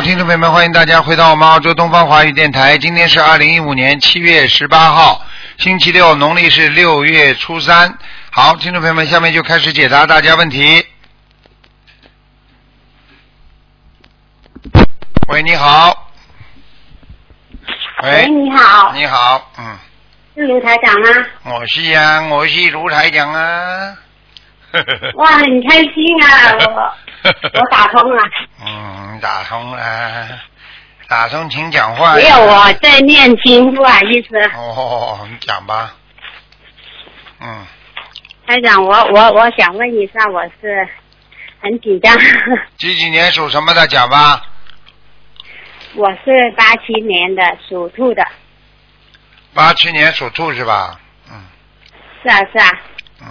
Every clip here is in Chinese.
好，听众朋友们，欢迎大家回到我们澳洲东方华语电台。今天是二零一五年七月十八号，星期六，农历是六月初三。好，听众朋友们，下面就开始解答大家问题。喂，你好。喂，你好，你好，嗯，是卢台长吗？我是呀、我是卢台长啊。哇，很开心啊！我 我打通了，嗯，打通了，打通请讲话。没有我在念经，不好意思，哦，你讲吧。嗯，台长，我我我想问一下，我是很紧张，几几年属什么的？讲吧。我是八七年的，属兔的，八七年属兔是吧？嗯是啊是啊，嗯。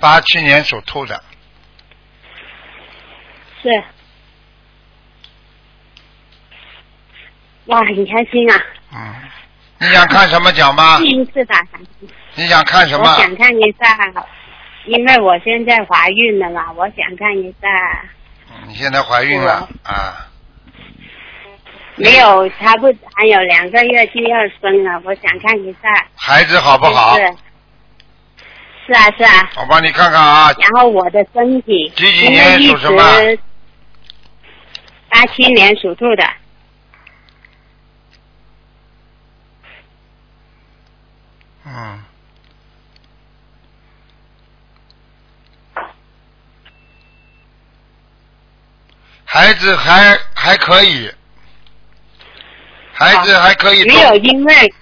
八七年属兔的，是。哇，很开心啊！嗯。你想看什么奖吗？第一次打上去，你想看什么我么？想看一下，因为我现在怀孕了嘛，我想看一下。嗯你现在怀孕了啊？没有，差不还有两个月就要生了，我想看一下。孩子好不好？是是啊是啊，我帮你看看啊。然后我的身体，几几年一属什么？直八七年属兔的，嗯。孩子还还可以，孩子还可以没有，因为嗯，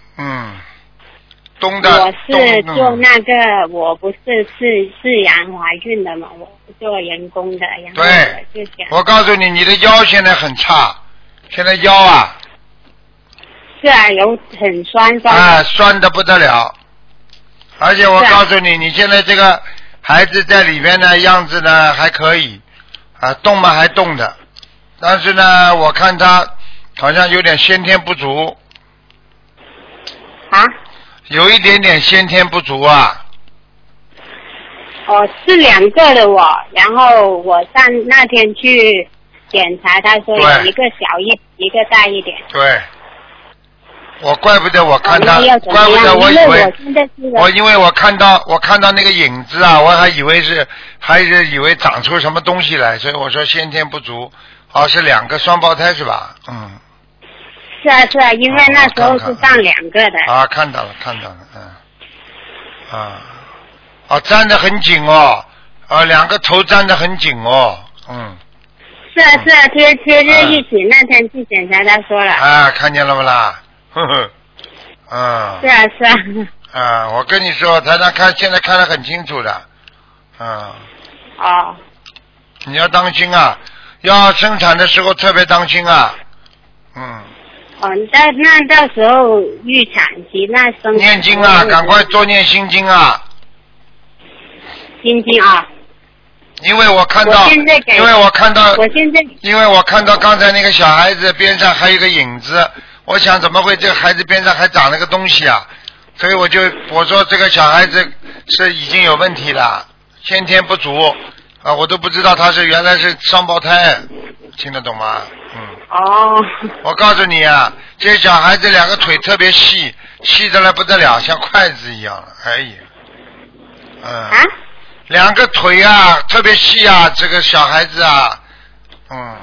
动的我是做那个，我不是是是阳怀孕的嘛，我是做人工的，然后对我就想我告诉你，你的腰现在很差，现在腰啊是啊，有很酸酸，啊酸的不得了，而且我告诉你，你现在这个孩子在里边呢，样子呢还可以，啊动嘛还动的，但是呢，我看他好像有点先天不足，啊，有一点点先天不足啊，哦，是两个的我，然后我上那天去检查，他说有一个小一，一个大一点。对。我怪不得我看他，哦那要怎么怪不得我以为我因为我看到我看到那个影子啊，我还以为是还是以为长出什么东西来，所以我说先天不足。哦，是两个双胞胎是吧？嗯，是啊是啊，因为那时候是上两个的。啊，看到了看到了，嗯，啊，啊，粘得很紧哦，啊，两个头粘得很紧哦，嗯，是啊是啊，贴贴在一起。那天去检查，他说了。啊，看见了不啦？呵 呵，嗯是，啊是啊，啊，我跟你说，台上看现在看得很清楚的，嗯。哦，你要当心啊，要生产的时候特别当心啊。嗯，哦，那那到时候预产期那生念经啊，赶快多念心经啊，心经啊！因为我看到因为我看到，我现在因为我看到刚才那个小孩子边上还有一个影子，我想怎么会这个孩子边上还长了个东西啊？所以我就我说这个小孩子是已经有问题了，先天不足啊，我都不知道他是原来是双胞胎，听得懂吗？嗯。哦，我告诉你啊，这小孩子两个腿特别细，细的来不得了，像筷子一样。哎呀，嗯，啊，两个腿啊特别细啊，这个小孩子啊，嗯，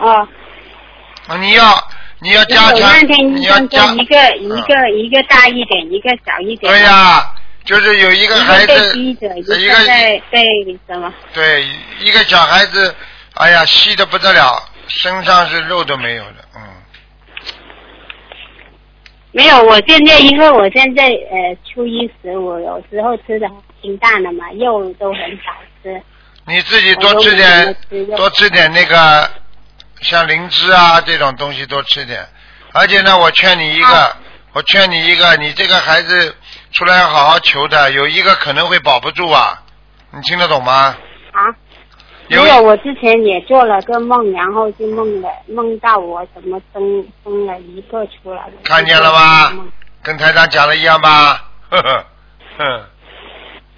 哦，你要你要加强，你要加，一个一个一个大一点，一个小一点。对呀、就是有一个孩子，一一个个在被什么？对一个小孩子，哎呀，细的不得了，身上是肉都没有了，嗯，没有，我现在因为我现在呃初一十五，有时候吃的清淡的嘛，肉都很少吃。你自己多吃点，多吃点那个像灵芝啊这种东西多吃点。而且呢，我劝你一个，啊我劝你一个，你这个孩子出来要好好求的，有一个可能会保不住啊，你听得懂吗？啊？没有有，我之前也做了个梦，然后就梦了，梦到我怎么生生了一个出来了。看见了吧跟台长讲的一样吧？呵呵，哼，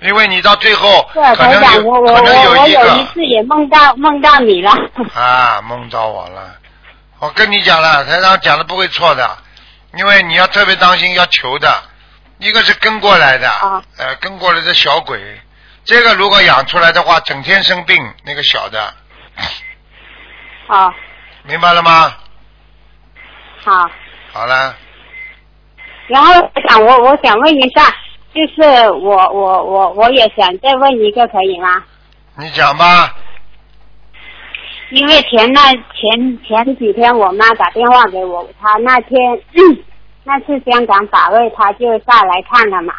因为你到最后可能可能有一个一次也梦到梦到你了。啊，梦到我了。我跟你讲了，台长讲的不会错的，因为你要特别当心，要求的。一个是跟过来的，啊呃，跟过来的小鬼，这个如果养出来的话，整天生病，那个小的，好，明白了吗？好。好了，然后我想，我我想问一下，就是我我我我也想再问一个，可以吗？你讲吧。因为前那前前几天我妈打电话给我，她那天那次香港法会，他就下来看了嘛，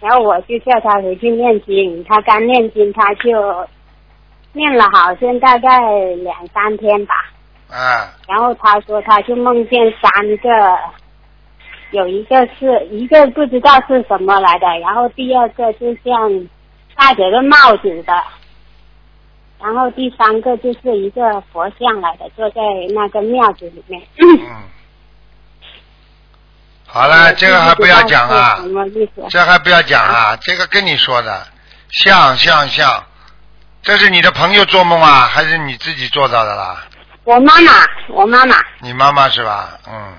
然后我就叫他回去念经，他刚念经，他就念了好像大概两三天吧，啊，然后他说他就梦见三个，有一个是一个不知道是什么来的，然后第二个就像戴着个帽子的。然后第三个就是一个佛像来的，坐在那个庙子里面。嗯。好了，这个还不要讲啊？这还不要讲啊，这个跟你说的，像像像，这是你的朋友做梦啊，还是你自己做到的啦？我妈妈，我妈妈你妈妈是吧？嗯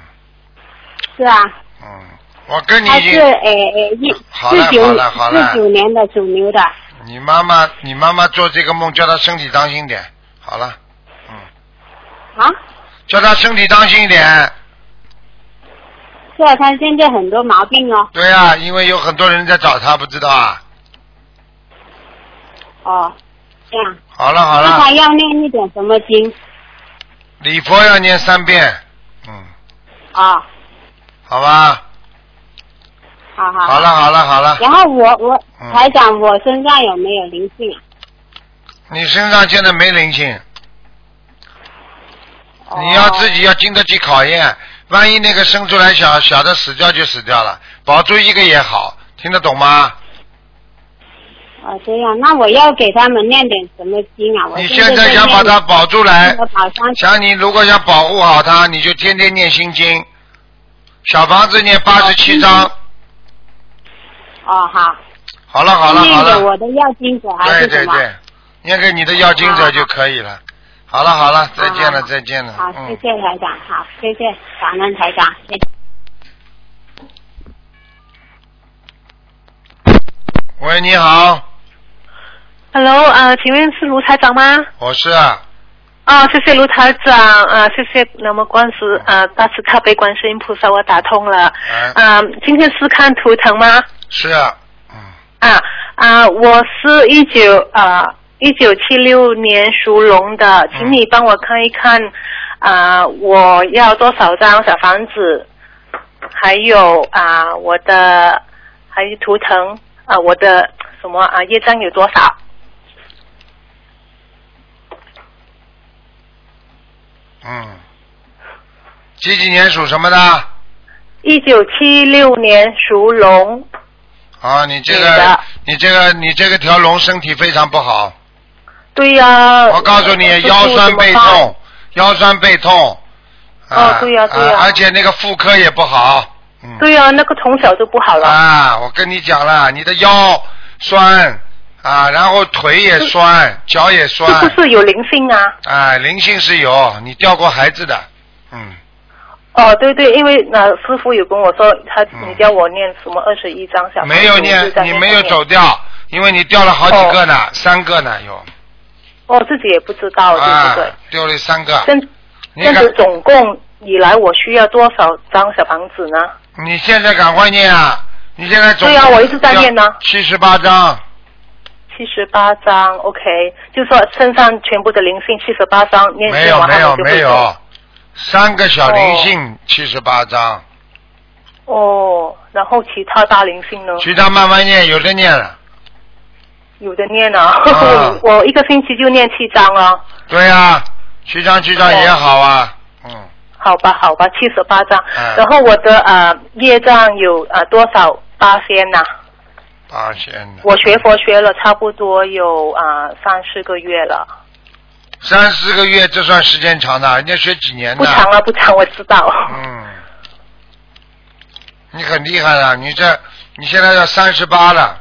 是啊，嗯，我跟你好了四九好了好了四九年的属牛的。你妈妈你妈妈做这个梦，叫她身体当心点。好了，嗯，啊，叫她身体当心一点。是啊，她现在很多毛病哦。对啊，因为有很多人在找他，不知道啊。哦，这样。好了好了，那他要念一点什么经？礼佛要念三遍，嗯，啊，好吧。好好。好了。好了好了，然后我我嗯台长，我身上有没有灵性？你身上现在没灵性，你要自己要经得起考验。万一那个生出来小小的死掉就死掉了，保住一个也好，听得懂吗？哦，这样，那我要给他们念点什么经啊？我你现现在想把它保住来想你如果想保护好它，你就天天念心经，小房子念八十七章。哦，好。好了好了念好了，给我的要经者还对是什么？对对，念给你的要经者就可以了。好了好了，再见了再见了。好，谢嗯，谢台长，好，谢谢感恩台长，谢谢。喂，你好，Hello，呃，请问是卢台长吗？我是啊，啊，谢谢卢台长，啊，谢谢那么观世呃大慈大悲观世音菩萨，我打通了。哎，啊，今天是看图腾吗？是啊，嗯，啊啊，我是一九啊一九七六年属龙的，请你帮我看一看啊，我要多少张小房子，还有啊我的还有图腾啊我的什么啊业障有多少？嗯，几几年属什么的？一九七六年属龙，啊，你这个，你这个，你这个条龙身体非常不好。对呀、我告诉你，腰酸背痛，腰酸背痛。啊哦对呀对呀啊而且那个妇科也不好。嗯。对呀、那个从小就不好了。啊，我跟你讲了，你的腰酸啊，然后腿也酸，脚也酸。是不是有灵性啊？啊，灵性是有，你掉过孩子的，嗯，哦，对对，因为呃师傅有跟我说，他嗯你叫我念什么二十一张小没有念你没有走掉，因为你掉了好几个呢，三个呢有，哦，自己也不知道，对啊不对？，丢了三个。这你看这样子，总共以来我需要多少张小房子呢？你现在赶快念啊！你现在总对啊我一直在念呢七十八张，七十八张，OK，就说身上全部的灵性七十八张，念没有没有没有走，三个小灵性七十八张，哦，然后其他大灵性呢？其他慢慢念，有的念了。有的念啊，啊 我一个星期就念七张啊。对啊、七张七张也好啊，嗯，好吧，好吧，七十八张。嗯然后我的呃业障有呃多少八仙呐、八仙。我学佛学了差不多有啊、呃、三四个月了，三四个月，这算时间长的，人家学几年的。不长了，不长，我知道。嗯，你很厉害了，你这你现在要三十八了，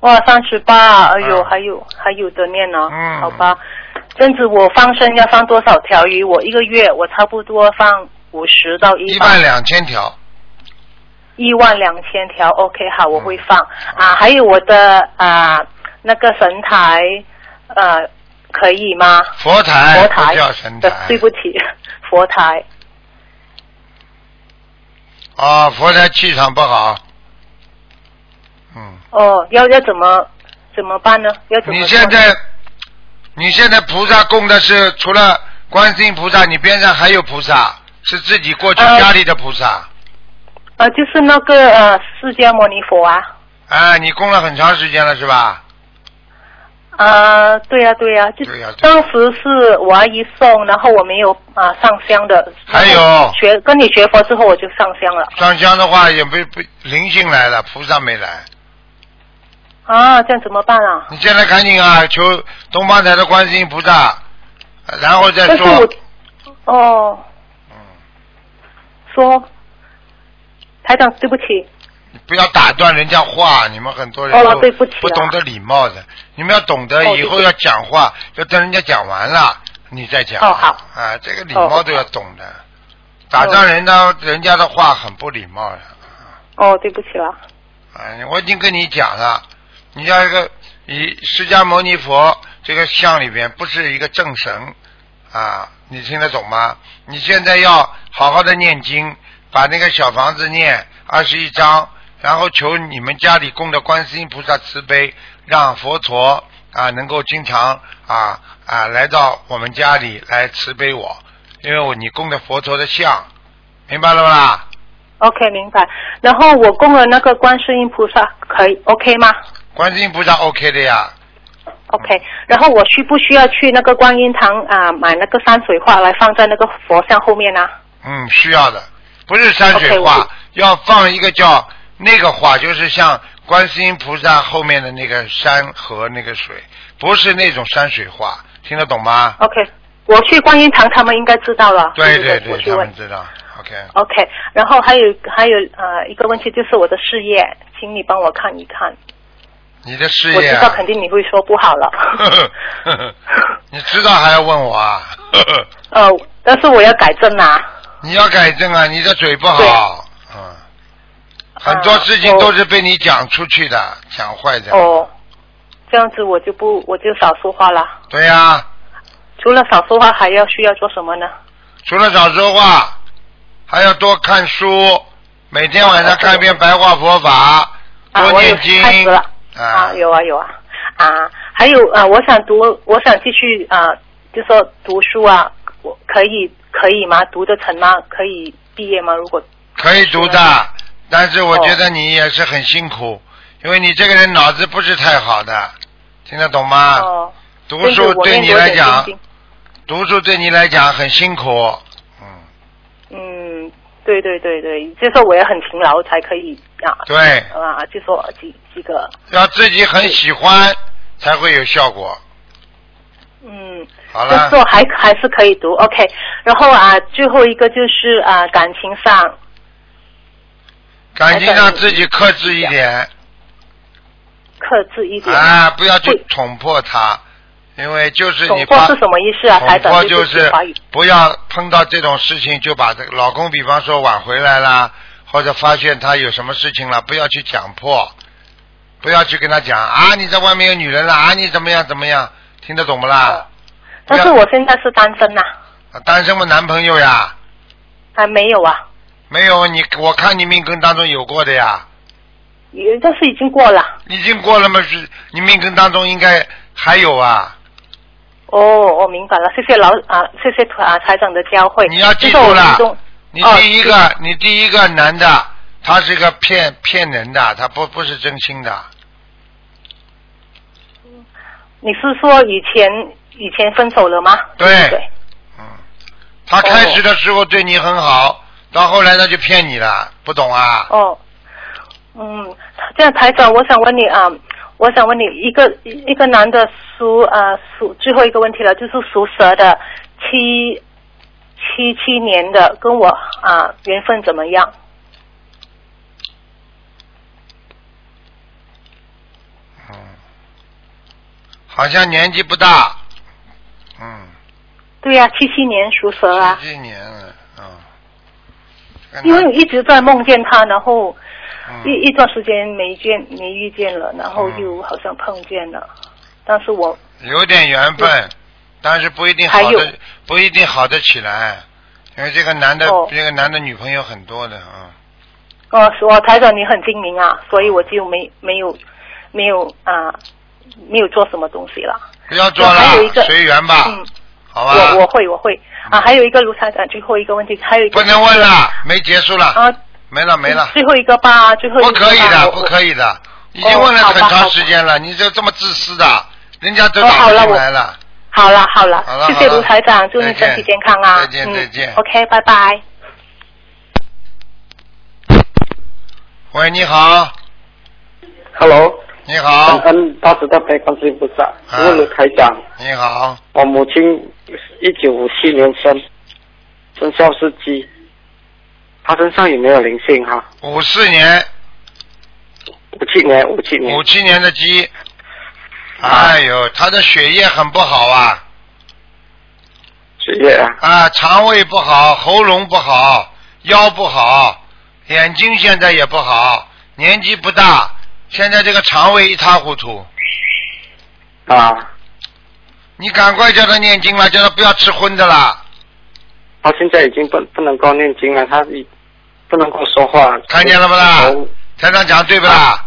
哇，三十八，哎呦，嗯还有还有的念呢、嗯好吧。这样子我放生要放多少条鱼？我一个月我差不多放五十到一万两千条，一万两千条。OK，好，我会放、嗯啊。还有我的啊那个神台，呃，可以吗？佛台佛台叫神呃台，对不起，佛台。啊，佛台气场不好。嗯，哦，要要怎么怎么办呢？要怎么你现在，你现在菩萨供的是除了观世音菩萨，你边上还有菩萨，是自己过去呃家里的菩萨。呃，就是那个呃释迦牟尼佛啊。啊，你供了很长时间了是吧？啊，对呀、对呀、就当时是我阿姨送，然后我没有啊、上香的。还有学跟你学佛之后我就上香了。上香的话也不不灵性来了，菩萨没来。啊，这样怎么办啊？你现在赶紧啊，求东方台的观世音菩萨，然后再但是说。我哦，嗯，说台长，对不起，你不要打断人家话，你们很多人哦都对不起啊不懂得礼貌的，你们要懂得哦以后要讲话，要等人家讲完了你再讲。哦好啊，这个礼貌哦都要懂的，打断人家人家的话很不礼貌的。哦，对不起了。哎，我已经跟你讲了，你像一个以释迦牟尼佛这个像里边不是一个正神啊，你听得懂吗？你现在要好好的念经，把那个小房子念二十一章，然后求你们家里供的观世音菩萨慈悲，让佛陀啊能够经常啊啊来到我们家里来慈悲我，因为我你供的佛陀的像，明白了吧？OK，明白。然后我供了那个观世音菩萨，可以 OK 吗观世音菩萨 OK 的呀。？OK。然后我需不需要去那个观音堂啊、买那个山水画来放在那个佛像后面呢、嗯，需要的，不是山水画我要放一个叫那个画，就是像观世音菩萨后面的那个山和那个水，不是那种山水画，听得懂吗？OK，我去观音堂，他们应该知道了。对对对他们。知道。OK，OK，然后还有还有呃一个问题就是我的事业，请你帮我看一看。你的事业、我，知道肯定你会说不好了。你知道还要问我啊？呃，但是我要改正啊。你要改正啊，你的嘴不好，嗯，很多事情都是被你讲出去的，讲坏的。哦，这样子我就不我就少说话了。对呀、除了少说话，还要需要做什么呢？除了少说话，还要多看书，每天晚上看一遍白话佛法，多念经。开始了。啊啊，有啊有啊啊，还有啊，我想读，我想继续啊，就说读书啊，我可以可以吗？读得成吗？可以毕业吗？如果可以读的，但是我觉得你也是很辛苦，因为你这个人脑子不是太好的，听得懂吗？哦，啊读书对你来讲，读书对你来讲很辛苦，对对对对，就说我也很勤劳才可以啊对，啊，就说几几个要自己很喜欢才会有效果。嗯，好了，就是说还还是可以读，OK。然后啊，最后一个就是啊，感情上感情上自己克制一点克制一点。啊，不要去捅破他，因为就是你发破是什么意思啊？台捅破长就是。不要碰到这种事情就把这个老公，比方说挽回来啦，或者发现他有什么事情了，不要去讲破，不要去跟他讲啊，你在外面有女人了啊，你怎么样怎么样，听得懂不啦？哦但是我现在是单身呐、啊单身的男朋友呀，还没有啊，没有你，我看你命根当中有过的呀，也但是已经过了。已经过了嘛？是你命根当中应该还有啊，哦，我明白了，谢谢老啊，谢谢啊台长的教诲。你要记住了你哦第一个，你第一个男的，他是个骗骗人的，他不不是真心的。你是说以前以前分手了吗？对对。嗯，他开始的时候对你很好，到后来他就骗你了，不懂啊？哦，嗯，这样台长，我想问你啊，我想问你一个一个男的属啊属最后一个问题了，就是属蛇的七七七年的，跟我啊缘分怎么样？嗯，好像年纪不大，嗯，对呀、七七年属蛇啊。七七年了，嗯。跟因为他我一直在梦见他，然后嗯一一段时间没见没遇见了，然后嗯。又好像碰见了，但是我有点缘分，但是不一定好的，不一定好的起来，因为这个男的，哦。这个男的女朋友很多的啊。哦，我台长你很精明啊，所以我就没没有没有啊、没有做什么东西了。不要做了，还有一个随缘吧，嗯，好吧？我我会我会。啊，还有一个卢台长，最后一个问题，还有一个不能问了，没结束了，啊，没了没了，最后一个吧，最后一不个不可以的，不可以的，已经问了很长时间了，你这这么自私的，人家都打进来了。好了好了，好了谢谢卢台长，祝你身体健康啊！再见嗯再见。OK，拜拜。喂，你好，Hello，你好。感，恩大慈大悲观世音菩问卢台长，你好，我母亲一九五七年生，生肖是鸡，她身上有没有灵性哈？五四年，五七年，五七年。五，七年的鸡，哎呦，他的血液很不好啊，血液啊，啊，肠胃不好，喉咙不好，腰不好，眼睛现在也不好，年纪不大，现在这个肠胃一塌糊涂，啊，你赶快叫他念经了，叫他不要吃荤的啦，他现在已经不不能够念经了，他已不能够说话。看见了不啦？台长讲对不啦？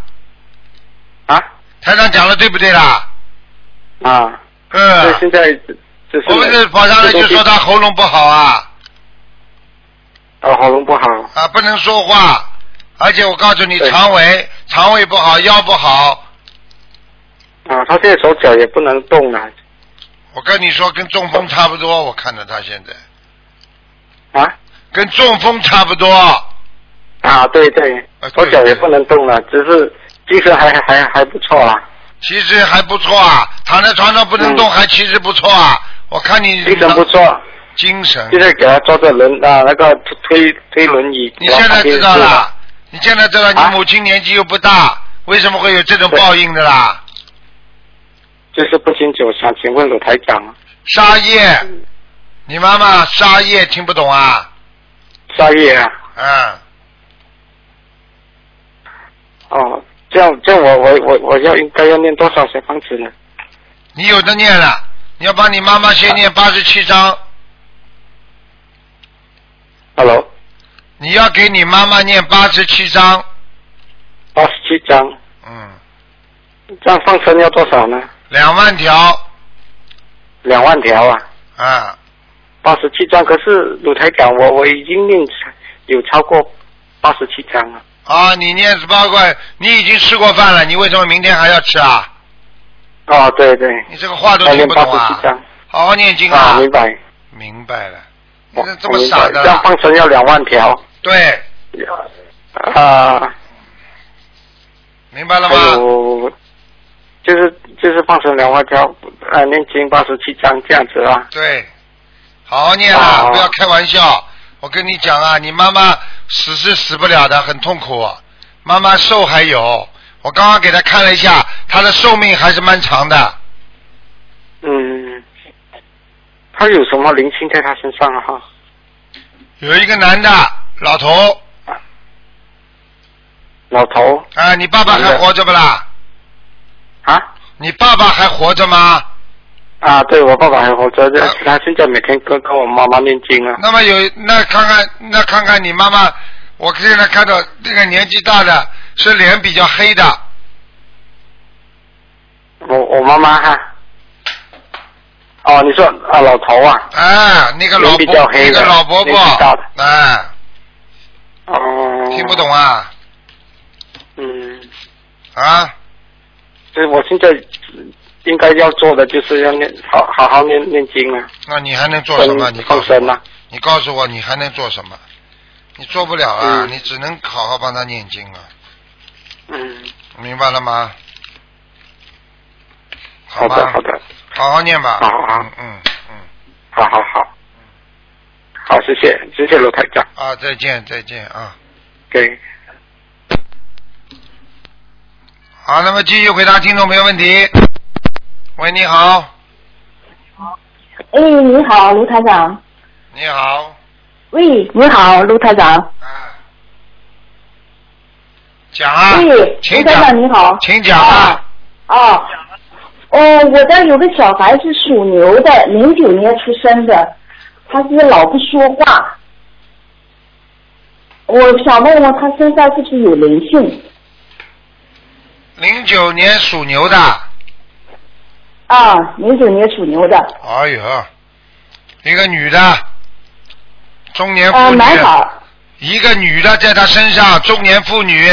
啊？台长讲的对不对啦？啊，对，嗯，现在就是我们是跑上来就说他喉咙不好啊，啊喉咙不好，啊，不能说话，而且我告诉你，肠胃肠胃不好，腰不好，啊，他现在手脚也不能动了，我跟你说，跟中风差不多，我看着他现在。啊？跟中风差不多，啊，对对啊，对对手脚也不能动了，只是精神还还还不错啊。其实还不错啊，躺在床上不能动，嗯还其实不错啊。我看你精神不错，精神，现在给他坐着轮啊那个推推轮椅。你现在知道了，你现在知道你啊母亲年纪又不大，为什么会有这种报应的啦？就是不清楚，想请问鲁台长，沙叶，你妈妈沙叶听不懂啊？沙叶啊，嗯，哦，这样这样我我我我要应该要念多少小房子呢？你有的念了，你要帮你妈妈先念八十七章，Hello，你要给你妈妈念八十七章，八十七张，嗯，这样放生要多少呢？两万条两万条啊，啊，八十七张。可是鲁台长，我我已经念有超过八十七张了。啊，你念十八块，你已经吃过饭了，你为什么明天还要吃啊？哦，对对，你这个话都听不懂啊！好好念经啊，明白。明白了，这这么傻的这样？放生要两万条。对，啊，明白了吗？有就是就是放成两万条，呃，念经八十七章这样子啊。对，好好念哦啊，不要开玩笑。我跟你讲啊，你妈妈死是死不了的，很痛苦。妈妈寿还有，我刚刚给她看了一下，她的寿命还是蛮长的。嗯，她有什么灵性在她身上啊？哈，有一个男的老头老头啊，你爸爸还活着不啦？啊你爸爸还活着吗？啊，对我爸爸还活着，啊他现在每天跟跟我妈妈念经啊。那么有那看看那看看你妈妈，我现在看到那个年纪大的是脸比较黑的，我我妈妈哈。哦，你说啊，老头啊，啊，那个老脸比伯较黑的那个老伯伯啊，哦，听不懂啊？嗯，啊，所以我现在应该要做的就是要念好好好念念经啊，那你还能做什么？你告诉我，放生啊。你告诉我你还能做什么？你做不了啊，嗯你只能好好帮他念经啊，嗯，明白了吗？吗好的好的，好好念吧。好好好嗯嗯嗯，好好好，好，谢谢谢谢罗台长，啊，再见再见啊。对。好，那么继续回答听众朋友问题。喂，你好，哎，你好，卢台长。你好，喂，你好，卢台长。啊，讲啊，喂，请卢台长讲，你好。请讲啊。哦，哦，我家有个小孩是属牛的，零九年出生的，他是老不说话。我想问问他身上是不是有灵性？零九年属牛的，啊，零九年属牛的，哎呦，一个女的，中年呃，妇女，蛮好。一个女的在她身上，中年妇女，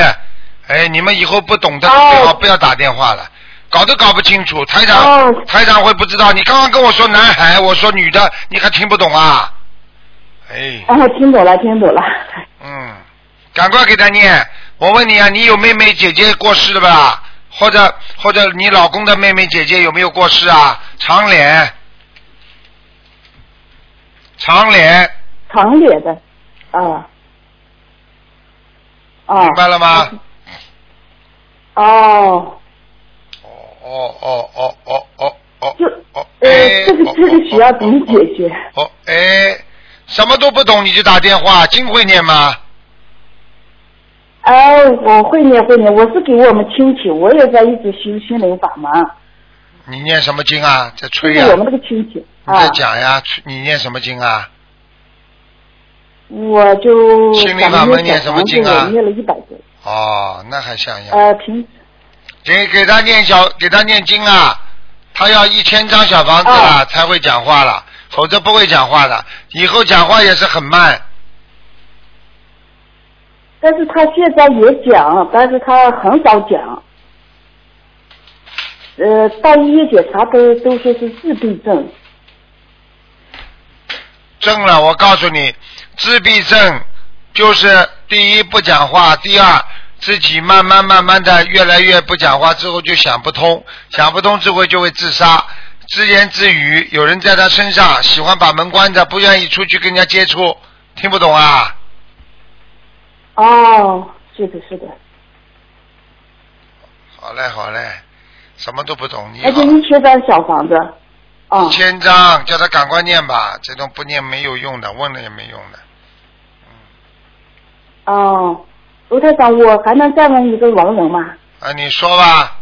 哎，你们以后不懂的哦最好不要打电话了，搞都搞不清楚，台长、哦台长会不知道，你刚刚跟我说男孩，我说女的，你还听不懂啊？哎，啊，听懂了，听懂了。嗯，赶快给他念。我问你啊，你有妹妹姐姐过世了吧？或者或者你老公的妹妹姐姐有没有过世啊？长脸，长脸，长脸的，啊。啊。明白了吗？哦，哦哦哦哦哦哦哦就哦，呃哎，这个哦这个需要怎么解决？哦哎，什么都不懂你就打电话，经会念吗？哎，我会念会念，我是给我们亲戚，我也在一直修心灵法门，你念什么经啊？在就吹呀、是我们那个亲戚啊你在，讲呀？吹你念什么经啊？我就心灵法门念什么经啊念了一百个，哦，那还像样。呃，平给给他念小，给他念经啊，他要一千张小房子了、才会讲话了，否则不会讲话的。以后讲话也是很慢。但是他现在也讲，但是他很少讲。呃，到医院检查都都说是自闭症，症了，我告诉你，自闭症就是第一不讲话，第二自己慢慢慢慢的越来越不讲话之后就想不通，想不通之后就会自杀，自言自语，有人在他身上喜欢把门关着，不愿意出去跟人家接触，听不懂啊？哦，是的，是的，好嘞好嘞，什么都不懂，你好而且。一千张小房子，啊、千张，叫他赶快念吧，这种不念没有用的，问了也没用的。哦，卢台长，我还能再问一个亡人吗？啊，你说吧，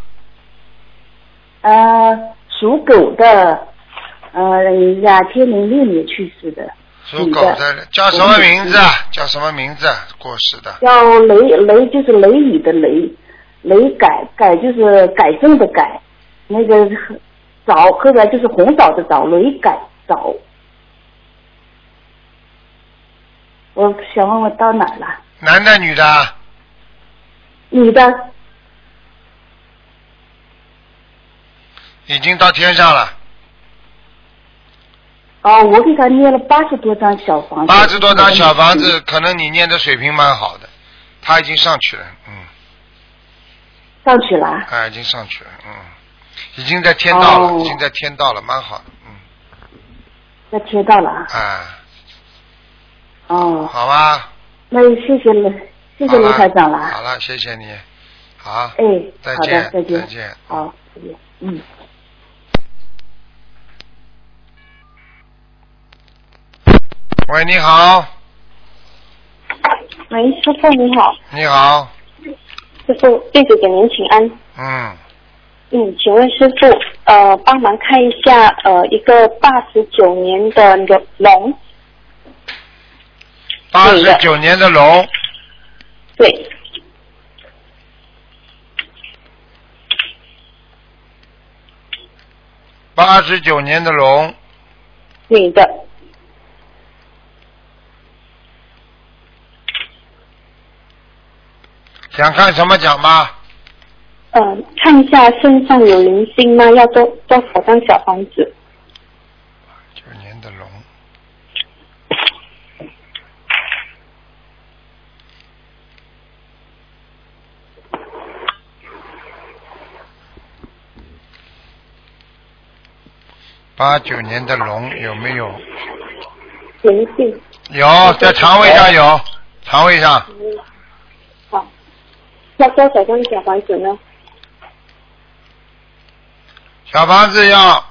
呃，属狗的，呃，两千零六年去世的，属狗的叫什么名字？啊？叫什么名字？过世的。叫雷雷就是雷雨的雷，雷改改就是改正的改，那个枣后边就是红枣的枣，雷改枣。我想问问到哪儿了？男的女的？女的，已经到天上了，哦，我给他念了八十多张小房子。八十多张小房子，可能你念的水平蛮好的，他已经上去了，嗯，上去了啊。啊，已经上去了，嗯，已经在天道了，哦已经在天道了，蛮好的，嗯，在天道了啊。啊，哦，好吧，那谢谢了，谢谢卢台长了。好了，谢谢你，好，哎，再见再见。再见好，再见。嗯。喂，你好，喂，师傅你好，你好，师傅弟子给您请安。嗯，嗯，请问师傅，呃，帮忙看一下，呃，一个八十九年的龙。龙，八十九年的龙，对，八十九年的龙，女的，想看什么奖吗？嗯、看一下身上有灵性吗？要多多少张小房子？九年的龙，八九年的龙有没有？灵性，有，在肠胃上有，肠胃上好，要多少张小房子呢？小房子要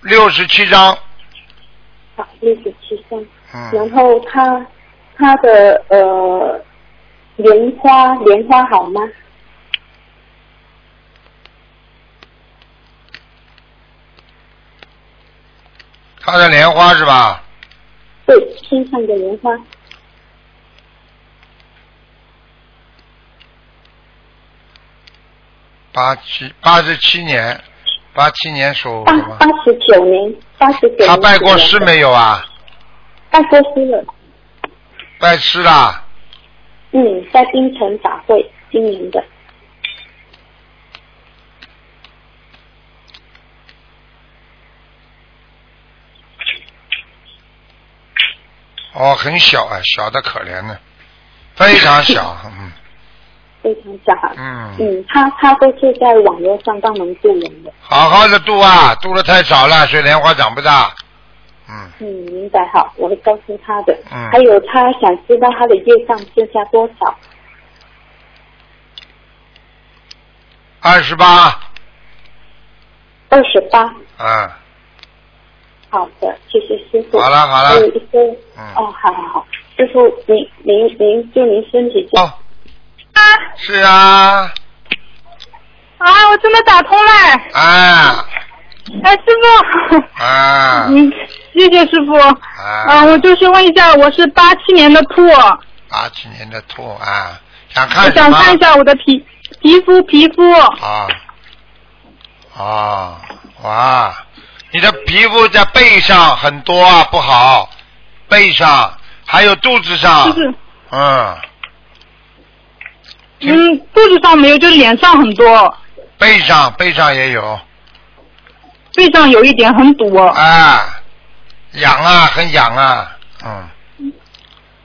六十七张，好，六十七张。嗯，然后他他的呃莲花莲花好吗？他的莲花是吧？对，身上的莲花。八七八十七年，八七年属八？十九年，八十九年。他拜过师没？有啊？拜过师了。拜师啦，嗯，在冰城法会，今年的。哦，很小啊，小的可怜呢，非常小，嗯非常小。嗯，嗯，他他都是在网络上帮忙救人的。好好的度啊，度的太少了，水莲花长不大。嗯，嗯，明白好，我会告诉他的。嗯还有他想知道他的业障剩下多少？二十八，二十八。嗯，好的，谢谢师傅。好了好了还有一个，嗯哦，好好好，师傅，您您您祝您身体健哦，是啊，啊，我真的打通了！啊哎，师傅，啊嗯，谢谢师傅。啊，啊，我就是问一下，我是八七年的兔，八七年的兔啊，想看我？想看一下我的皮皮肤皮肤。啊啊哇！你的皮肤在背上很多啊，不好，背上还有肚子上就，是嗯，嗯，肚子上没有，就是脸上很多，背上背上也有，背上有一点很堵。啊，痒啊，很痒啊，嗯。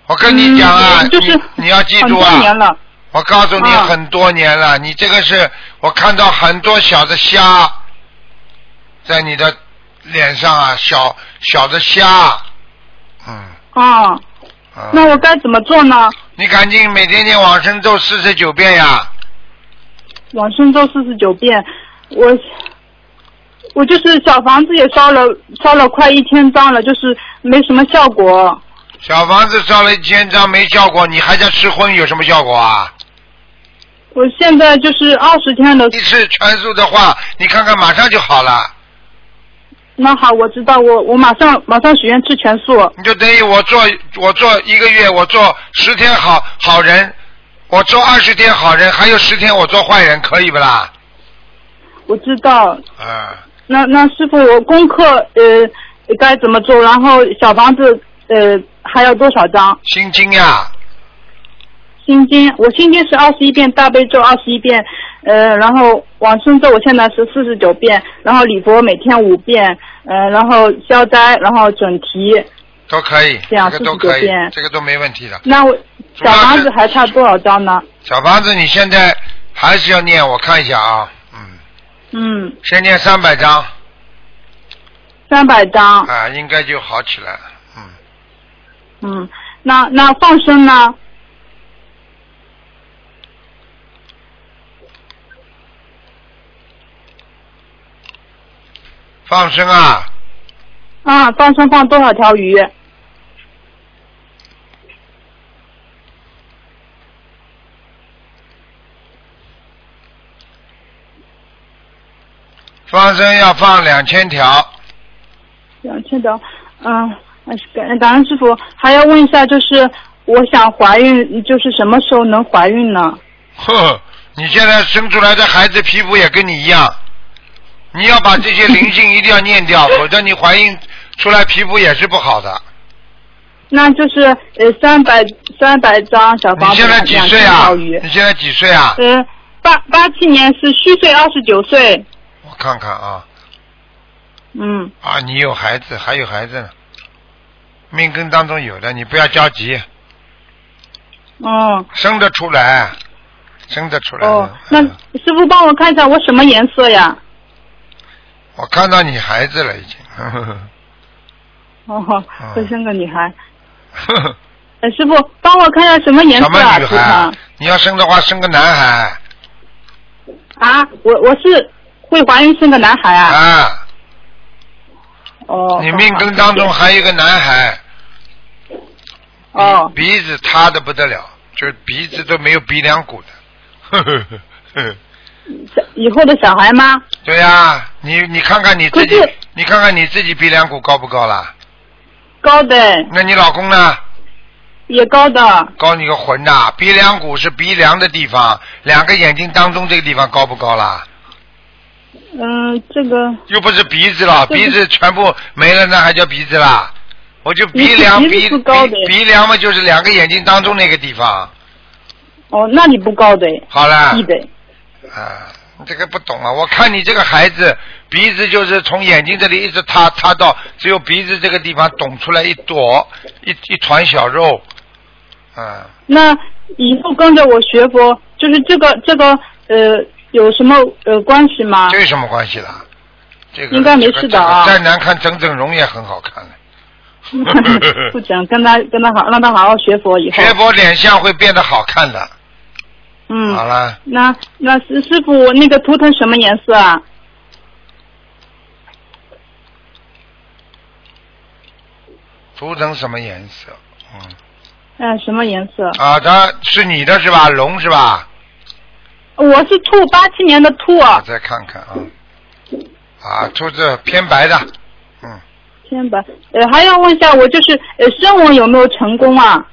我跟你讲啊，嗯就是你你要记住啊，多年了。我告诉你啊很多年了，你这个是我看到很多小的虾在你的脸上啊，小小的虾，嗯啊，啊，那我该怎么做呢？你赶紧每天念往生咒四十九遍呀，往生咒四十九遍，我我就是小房子也烧了烧了快一千张了，就是没什么效果。小房子烧了一千张没效果，你还在吃荤有什么效果啊？我现在就是二十天的一次全素的话，你看看马上就好了，那好，我知道，我我马上马上许愿吃全素。你就等于我做我做一个月，我做十天好好人，我做二十天好人，还有十天我做坏人，可以不啦？我知道，啊。那那师傅，我功课呃该怎么做？然后小房子呃还要多少张？心经呀，心经，我心经是二十一遍，大悲咒二十一遍，呃，然后往生咒我现在是四十九遍，然后礼佛每天五遍，呃，然后消灾，然后准提，都可以，这样这个都可以，这个都没问题的。那我小房子还差多少张呢？小房子，你现在还是要念，我看一下啊，嗯，嗯，先念三百章三百张，啊，应该就好起来了，嗯，嗯，那那放生呢？放生啊，啊，放生放多少条鱼？放生要放两千条，两千条，嗯，感感恩师傅，还要问一下，就是我想怀孕，就是什么时候能怀孕呢？呵，你现在生出来的孩子皮肤也跟你一样，你要把这些灵性一定要念掉，否则你怀孕出来皮肤也是不好的。那就是呃三百三百张小房子，你现在几岁啊？你现在几岁啊？呃，八八七年是虚岁二十九岁，我看看啊，嗯，啊，你有孩子，还有孩子呢，命根当中有的，你不要着急，哦生得出来，生得出来。哦，那嗯师傅帮我看一下我什么颜色呀？我看到你孩子了，已经。呵呵呵哦嗯，会生个女孩。呵呵呃，师傅帮我看一下什么颜什么色啊？图女孩？你要生的话，生个男孩。啊，我我是会怀孕生个男孩啊？啊，哦。你命根当中还有一个男孩，哦，鼻子塌的不得了，就是鼻子都没有鼻梁骨的。呵呵呵呵。小以后的小孩吗？对呀、你你看看你自己，你看看你自己鼻梁骨高不高啦？高的那你老公呢？也高的，高你个魂呐！鼻梁骨是鼻梁的地方，两个眼睛当中这个地方高不高啦？嗯，这个又不是鼻子了，这个鼻子全部没了，那还叫鼻子啦？我就鼻梁鼻鼻子高鼻梁嘛，就是两个眼睛当中那个地方。哦，那你不高的，好了，低的，啊，这个不懂啊！我看你这个孩子鼻子就是从眼睛这里一直塌塌到只有鼻子这个地方懂出来一朵一一团小肉，啊，那以后跟着我学佛，就是这个这个呃有什么呃关系吗？这有什么关系啦？这个应该没事的啊这个再难看整整容也很好看的。不整，跟他跟他好，让他好好学佛以后。学佛脸相会变得好看的。嗯。好了，那那师师傅，我那个图腾什么颜色啊？图腾什么颜色？嗯，嗯，什么颜色？啊，它是你的是吧？龙是吧？我是兔，八七年的兔啊我，再看看啊，啊，兔子偏白的，嗯，偏白。呃，还要问一下，我就是呃生纹有没有成功啊？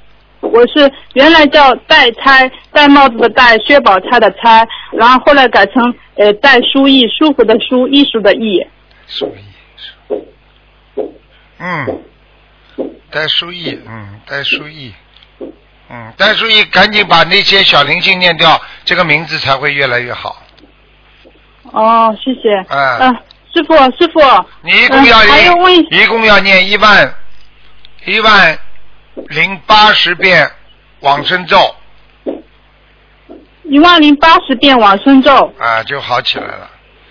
我是原来叫戴钗，戴帽子的戴，薛宝钗的钗，然后后来改成呃戴书艺，舒服的舒，艺术的艺。书艺，嗯，戴书艺，嗯，戴书艺，嗯，戴书艺，赶紧把那些小灵性念掉，这个名字才会越来越好。哦，谢谢。哎嗯、师傅，师傅。你一共要嗯还要问一共要念一万一万零八十遍往生咒一万零八十遍往生咒。啊，就好起来了。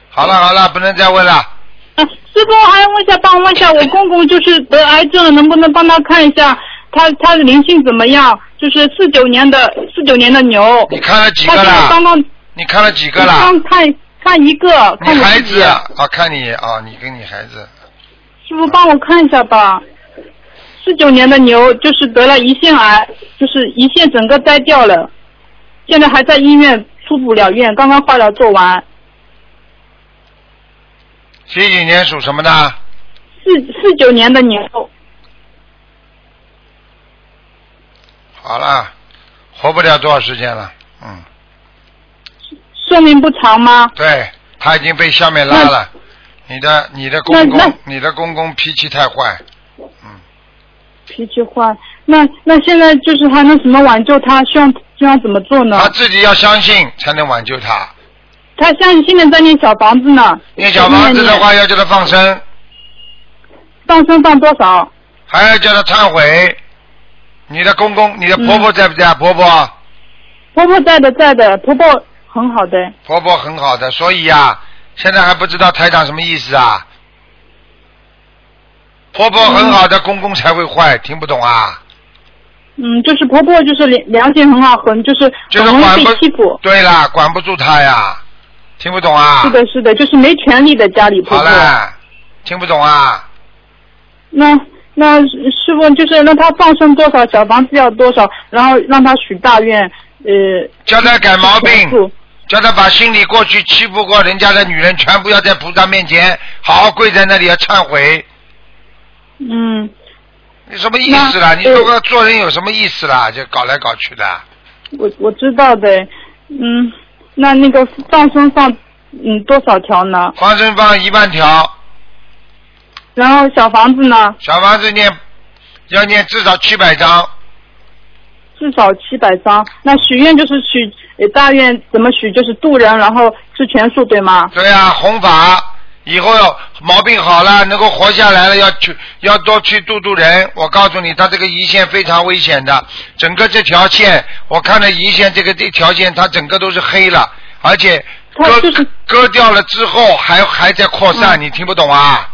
好了好了，不能再问了。啊，师傅，我还要问一下，帮我问一下，我公公就是得癌症了，能不能帮他看一下他他的灵性怎么样？就是四九年的四九年的牛。你看了几个了？刚刚你看了几个了？刚看看一个，看孩子。啊，看你啊，你跟你孩子，师傅帮我看一下吧。四九年的牛就是得了胰腺癌，就是胰腺整个摘掉了，现在还在医院出不了院，刚刚化疗做完。七几年属什么的？四四九年的牛，好了，活不了多少时间了。嗯，寿命不长吗？对他已经被下面拉了。你的你的公公，你的公公脾气太坏，脾气坏。那那现在就是还能怎么挽救他？希望希望怎么做呢他？自己要相信才能挽救他。他像现在在念小房子呢。念小房子的话，要叫他放生，放生放多少？还要叫他忏悔。你的公公，你的婆婆嗯在不在？婆婆，婆婆在的在的，婆婆很好的。婆婆很好的，所以呀、现在还不知道台长什么意思啊？婆婆很好的，公公才会坏，听不懂啊？嗯，就是婆婆就是良良心很好，很就是就是很容易管不被欺负。对啦，管不住她呀，听不懂啊？是的，是的，就是没权利的家里婆好婆。了，听不懂啊？那那师傅就是让他放生多少，小房子要多少，然后让他许大愿，呃。叫他改毛病叫他把心里过去欺负过人家的女人，全部要在菩萨面前好好跪在那里要忏悔。嗯，你什么意思啦？你说个做人有什么意思啦？就搞来搞去的。我我知道的，嗯，那那个放生放嗯多少条呢？放生放一万条，然后小房子呢，小房子念要念至少七百张，至少七百张。那许愿就是许呃大愿怎么许？就是渡人，然后是全数，对吗？对呀、弘法以后毛病好了，能够活下来了，要去要多去度度人。我告诉你，他这个胰腺非常危险的，整个这条线，我看了胰腺这个这条线，它整个都是黑了，而且割、就是割掉了之后还还在扩散，你听不懂啊？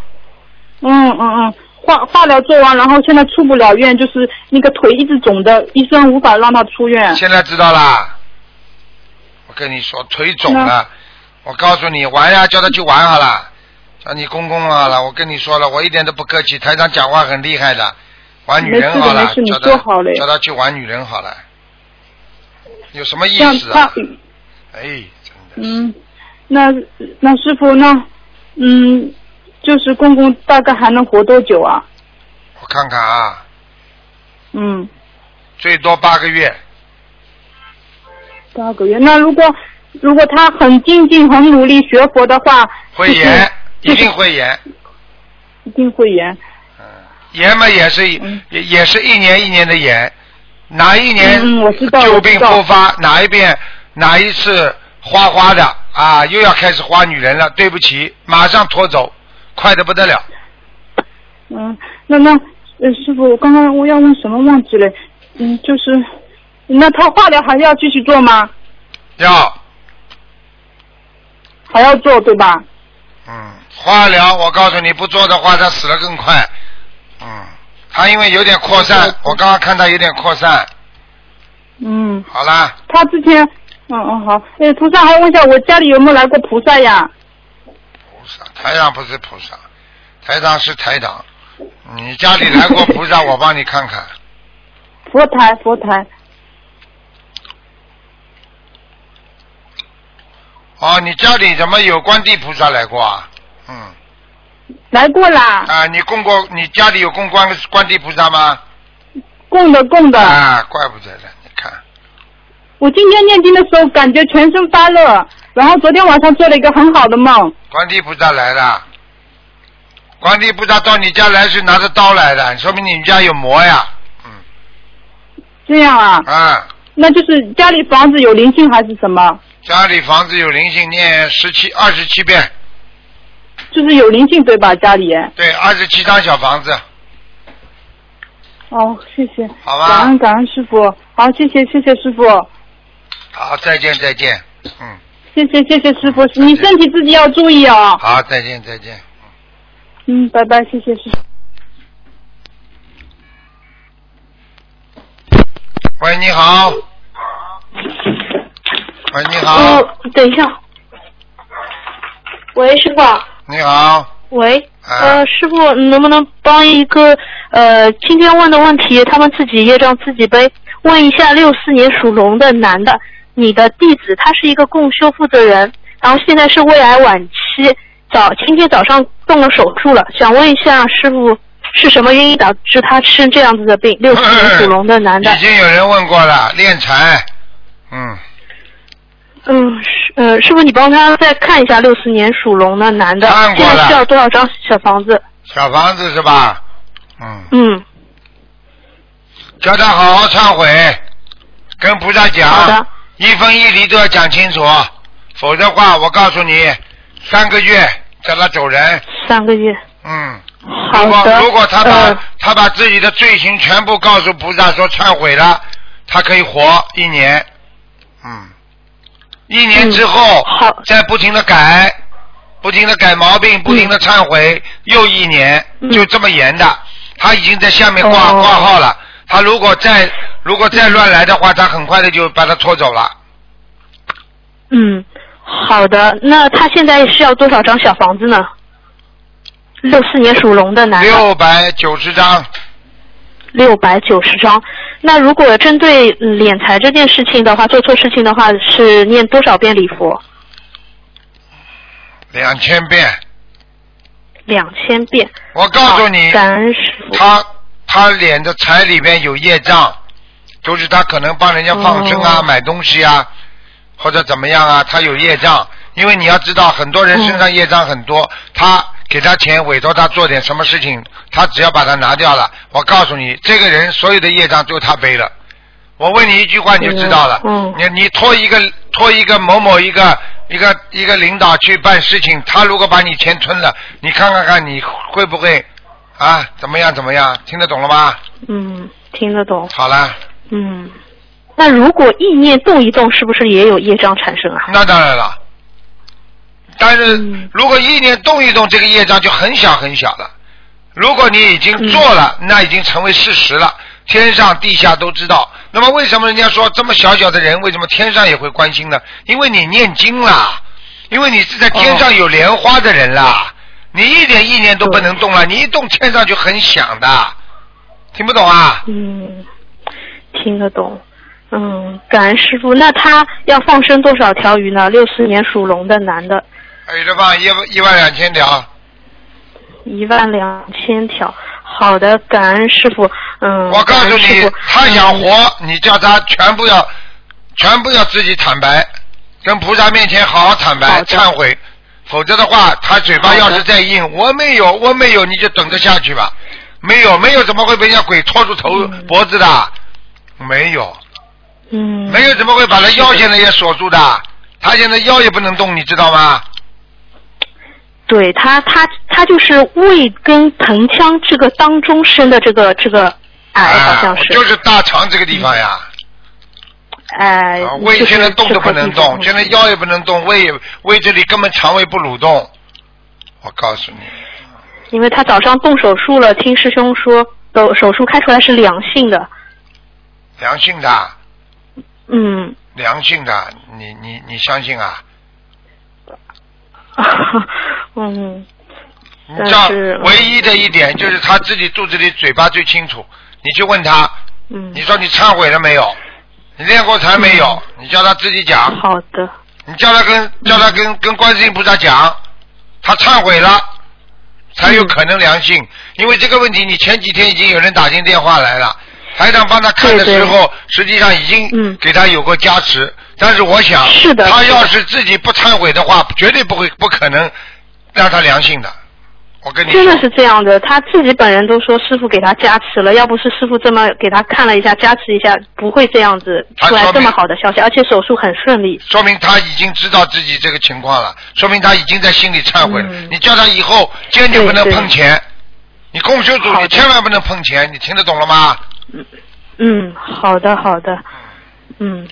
嗯嗯嗯，化化疗做完，然后现在出不了院，就是那个腿一直肿的，医生无法让他出院。现在知道啦。我跟你说，腿肿了，我告诉你，玩呀，叫他去玩好了，叫你公公啊了。我跟你说了，我一点都不客气，台长讲话很厉害的，玩女人好了，叫他叫他去玩女人好了，有什么意思啊？哎，真的，嗯，那那师傅那嗯，就是公公大概还能活多久啊？我看看啊，嗯，最多八个月，八个月。那如果如果他很精进、很努力学佛的话，就是会演，就是一定会延。一定会延。延嘛也是也也是一年一年的延，哪一年旧病复发，哪一遍哪一次花花的啊，又要开始花女人了，对不起，马上拖走，快的不得了。嗯，那那呃，师傅，我刚刚我要问什么忘记了？嗯，就是那他化疗还要继续做吗？要还要做对吧？嗯，化疗，我告诉你，不做的话，他死得更快。嗯，他因为有点扩散，我刚刚看他有点扩散。嗯，好啦，他之前，嗯嗯好，哎，菩萨还问一下，我家里有没有来过菩萨呀？菩萨，台长不是菩萨，台长是台长。你家里来过菩萨，我帮你看看。佛台，佛台，哦，你家里怎么有观地菩萨来过啊？嗯，来过啦，啊，你供过，你家里有供观观地菩萨吗？供的供的。啊，怪不得呢，你看，我今天念经的时候感觉全身发热，然后昨天晚上做了一个很好的梦。观地菩萨来了，观地菩萨到你家来是拿着刀来的，说明你们家有魔呀。嗯这样啊？啊，那就是家里房子有灵性还是什么？家里房子有灵性，念十七、二十七遍，就是有灵性对吧？家里？对，二十七张小房子，哦，谢谢。好吧感恩感恩师傅，好，谢谢谢谢师傅，好，再见再见，嗯，谢谢谢谢师傅，你身体自己要注意哦。好，再见再见。嗯，拜拜，谢谢师傅。喂，你好。喂，你好，呃，等一下。喂，师傅。你好，喂，啊呃，师傅，能不能帮一个呃今天问的问题，他们自己业障自己背？问一下，六四年属龙的男的，你的弟子，他是一个共修负责人，然后现在是胃癌晚期，早今天早上动了手术了，想问一下师傅，是什么原因导致他生这样子的病？六四年属龙的男的已，经有人问过了，练财，嗯，嗯，师呃，师傅，你帮他再看一下六四年属龙的男的，看过了现在需要多少张小房子？小房子是吧？嗯，嗯，叫他好好忏悔，跟菩萨好讲的，一分一厘都要讲清楚，否则的话，我告诉你，三个月叫他走人，三个月。嗯。好的。如果如果他把、呃他把自己的罪行全部告诉菩萨说忏悔了，他可以活一年，嗯，一年之后、嗯好再不停的改，不停的改毛病，不停的忏悔，又一年，嗯就这么严的。他已经在下面挂、哦挂号了，他如果再如果再乱来的话，他很快的就把他拖走了。嗯，好的。那他现在需要多少张小房子呢？六四年属龙的男的，六百九十张，六百九十张。那如果针对嗯敛财这件事情的话，做错事情的话，是念多少遍礼佛？两千遍。两千遍。我告诉你，感恩师傅。他他敛的财里面有业障，就是他可能帮人家放生啊、哦买东西啊，或者怎么样啊，他有业障。因为你要知道，很多人身上业障很多，他给他钱委托他做点什么事情，他只要把它拿掉了，我告诉你，这个人所有的业障就他背了。我问你一句话你就知道了。嗯你你托一个托一个某某一个一个一个领导去办事情，他如果把你钱吞了，你看看看你会不会啊？怎么样怎么样？听得懂了吗？嗯，听得懂。好了，嗯，那如果意念动一动，是不是也有业障产生啊？那当然了。但是嗯如果意念动一动，这个业障就很小很小了。如果你已经做了，嗯那已经成为事实了，天上地下都知道。那么为什么人家说这么小小的人，为什么天上也会关心呢？因为你念经啦，因为你是在天上有莲花的人啦，你一点意念都不能动了，你一动天上就很响的，听不懂啊？嗯，听得懂。嗯，感恩师傅。那他要放生多少条鱼呢？六四年属龙的男的，还有的放一一万两千条，一万两千条。好的，感恩师傅。嗯，我告诉你他想活，你叫他全部要，全部要自己坦白，跟菩萨面前好好坦白好忏悔，否则的话，他嘴巴要是再硬，我没有，我没有，你就等着下去吧。没有，没有，怎么会被人家鬼拖住头、脖子的？没有，嗯，没有，怎么会把他腰现在也锁住的？他现在腰也不能动，你知道吗？对他，他他就是胃跟盆腔这个当中生的这个这个癌，好像是，啊就是大肠这个地方呀。哎、啊，胃现在动都不能动，现在腰也不能动，胃也胃这里根本肠胃不蠕动。我告诉你，因为他早上动手术了，听师兄说，手手术开出来是良性的，良性的，嗯，良性的，你你你相信啊？嗯，你知道但是唯一的一点就是他自己肚子里嘴巴最清楚。你去问他，嗯，你说你忏悔了没有？你练过禅没有？你叫他自己讲。好的，你叫他跟叫他跟跟观世音菩萨讲，他忏悔了，才有可能良性。因为这个问题，你前几天已经有人打进电话来了，台长帮他看的时候，实际上已经给他有过加持。但是我想，是的他要是自己不忏悔的话，绝对不会不可能让他良性的。我跟你说真的是这样的，他自己本人都说师傅给他加持了，要不是师傅这么给他看了一下加持一下，不会这样子出来这么好的消息，而且手术很顺利。说明他已经知道自己这个情况了，说明他已经在心里忏悔了。嗯你叫他以后坚决不能碰钱，你供修组你千万不能碰钱，你听得懂了吗？嗯，好的好的，嗯，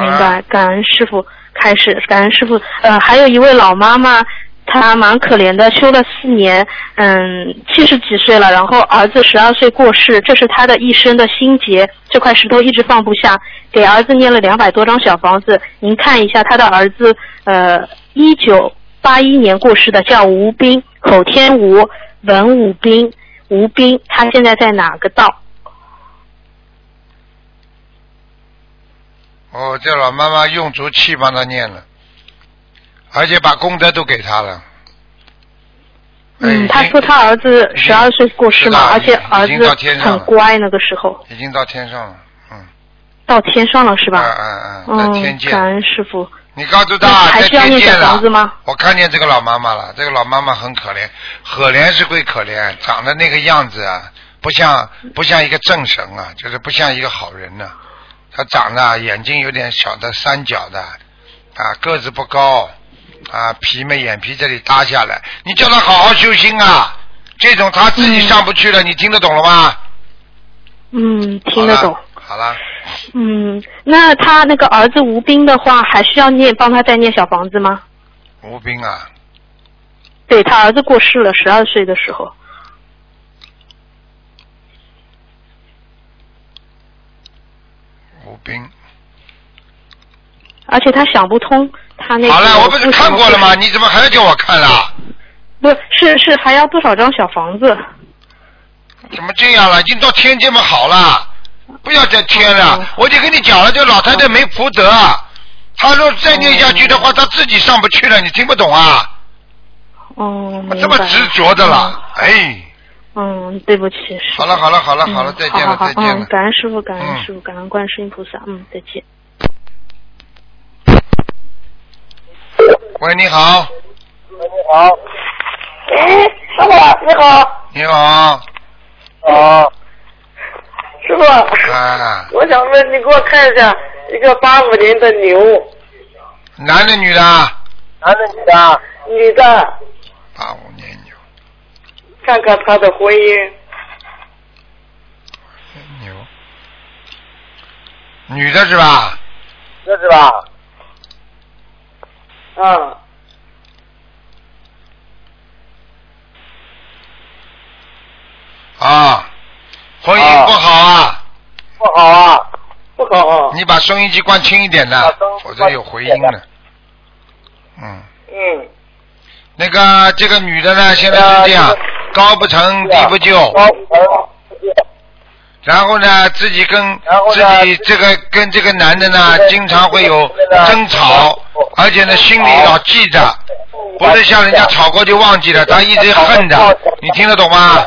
明白，感恩师傅。开始，感恩师傅。呃，还有一位老妈妈，她蛮可怜的，修了四年，嗯，七十几岁了，然后儿子十二岁过世，这是她的一生的心结，这块石头一直放不下，给儿子念了两百多张小房子。您看一下，他的儿子，呃，一九八一年过世的，叫吴斌，口天吴，文武斌，吴斌，他现在在哪个道？哦，这老妈妈用足气帮他念了，而且把功德都给他了。嗯，哎他说他儿子十二岁过世嘛，而且儿子很乖，那个时候已经到天上了，嗯，到天上了是吧？嗯嗯嗯，在天嗯，界。感恩师傅。你告诉他在还需要念小房子。吗？我看见这个老妈妈了，这个老妈妈很可怜，可怜是归可怜，长得那个样子啊，不像不像一个正神啊，就是不像一个好人呢、她长得啊眼睛有点小的三角的，啊个子不高，啊皮嘛眼皮这里耷下来，你叫他好好修心啊，这种他自己上不去了，你听得懂了吗？嗯，听得懂。好了，嗯，那他那个儿子吴斌的话，还需要念帮他再念小房子吗？吴斌啊，对他儿子过世了，十二岁的时候。吴斌。而且他想不通，他那个好了，我不是看过了吗？你怎么还要叫我看了？不是是还要多少张小房子？怎么这样了？已经到天这么好了，不要再添哦了。我就跟你讲了，这老太太没福德。她说再念下去的话，她自己上不去了，你听不懂啊？哦。这么执着的了，哎，嗯，对不起，师好了好了好了好了嗯再见了再见了嗯，感恩师傅，感恩嗯师傅，感恩观世音菩萨，嗯，再见。喂，你好，喂你好。哎，师傅你好。你好，哦。师傅，啊，我想问你给我看一下一个八五年的牛，男的女的啊？男的女的？女的，八五看看他的婚姻。牛，女的是吧？这是吧？嗯。啊，婚姻不好啊。不好啊，不好啊。你把收音机关轻一点的，否则有回音的。嗯，嗯。那个这个女的呢，现在是这样，高不成低不就，然后呢，自己跟自己这个跟这个男的呢，经常会有争吵，而且呢，心里老记着，不是像人家吵过就忘记了，他一直恨着，你听得懂吗？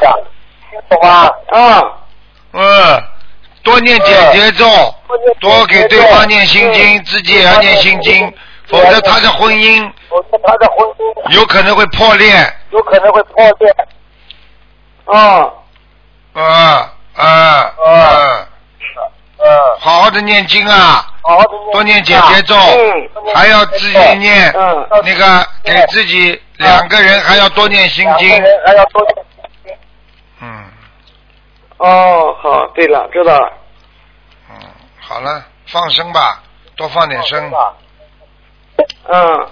懂吗？啊，嗯，多念姐姐咒，多给对方念心经，自己也要念心经，否则他的婚姻否则他的婚姻有可能会破裂。有可能会破裂。啊，啊啊啊！嗯，好好的念经啊，好好的念多念姐姐咒，嗯还要自己念嗯那个给自己两个人还要多念心经。还要多念嗯。哦，好，对了，知道了。嗯，好了，放生吧，多放点生，嗯，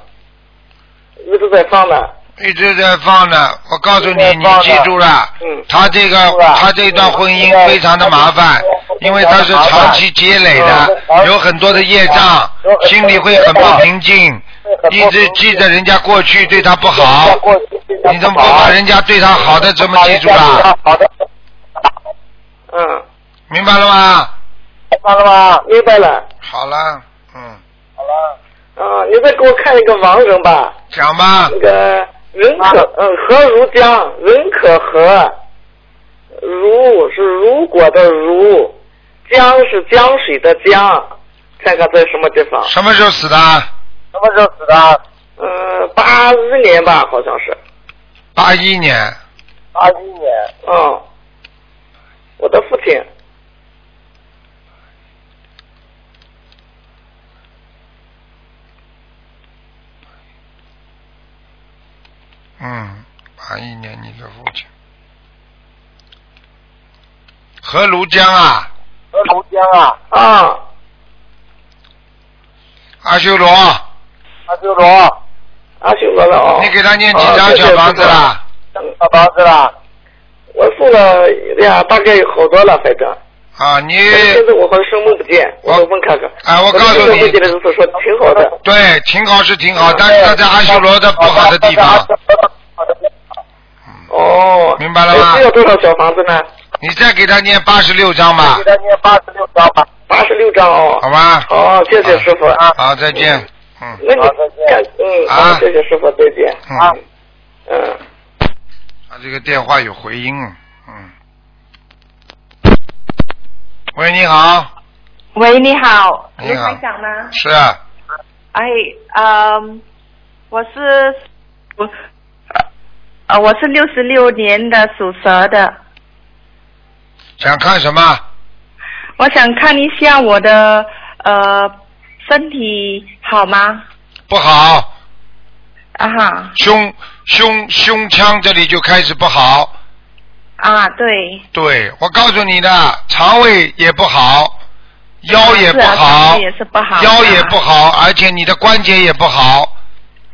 一直在放呢。一直在放呢。我告诉你，你记住了，嗯他这个他这段婚姻非常的麻烦，因为他是长期积累的，有很多的业障，心里会很不平静，一直记着人家过去对他不好，你怎么不把人家对他好的这么记住了？好的。嗯，明白了吗？明白了吗？明白了。好了，嗯，啊，你再给我看一个亡人吧，讲吧那，个人可嗯何如江，人可和，如是如果的如，江是江水的江，看看在什么地方？什么时候死的？什么时候死的？嗯，八一年吧，好像是。八一年，八一年。嗯，我的父亲。嗯，八一年你的父亲，何庐江啊，何庐江啊。啊，阿修罗，阿修罗。阿修罗了哦。你给他念几张小房子啦？小房子啦？我送了呀，大概有好多了，反正。啊，你现在我好像生梦不见，我我问看看。啊我告诉你的时候说挺好的。对，挺好是挺好，但是他在阿修罗的不好的地方，哦。明白了吗需要多少小房子呢？你再给他念八十六章吧，给他念八十六张吧。八十六张哦。好吧？好，谢谢师傅啊。好，再见。嗯，那你看，嗯，啊好，谢谢师傅，再见。嗯，嗯。他这个电话有回音，嗯。喂，你好，喂，你好，你好卢台长吗？是啊，哎，嗯，我是我呃，我是六十六年的属蛇的，想看什么？我想看一下我的呃身体好吗？不好，啊哈胸胸胸腔这里就开始不好。啊，对，对，我告诉你的，肠胃也不好，腰也不好，也是不好腰也不好，而且你的关节也不好，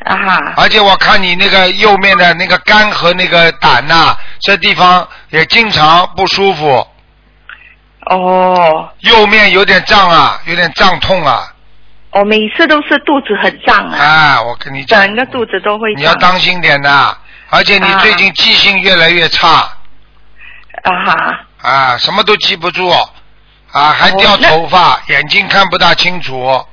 啊哈。而且我看你那个右面的那个肝和那个胆呐、这地方也经常不舒服，哦，右面有点胀啊，有点胀痛啊，我每次都是肚子很胀啊，啊，我跟你讲，整个肚子都会你要胀当心点的，而且你啊最近记性越来越差。啊哈。啊，什么都记不住。啊，还掉哦那头发，眼睛看不大清楚，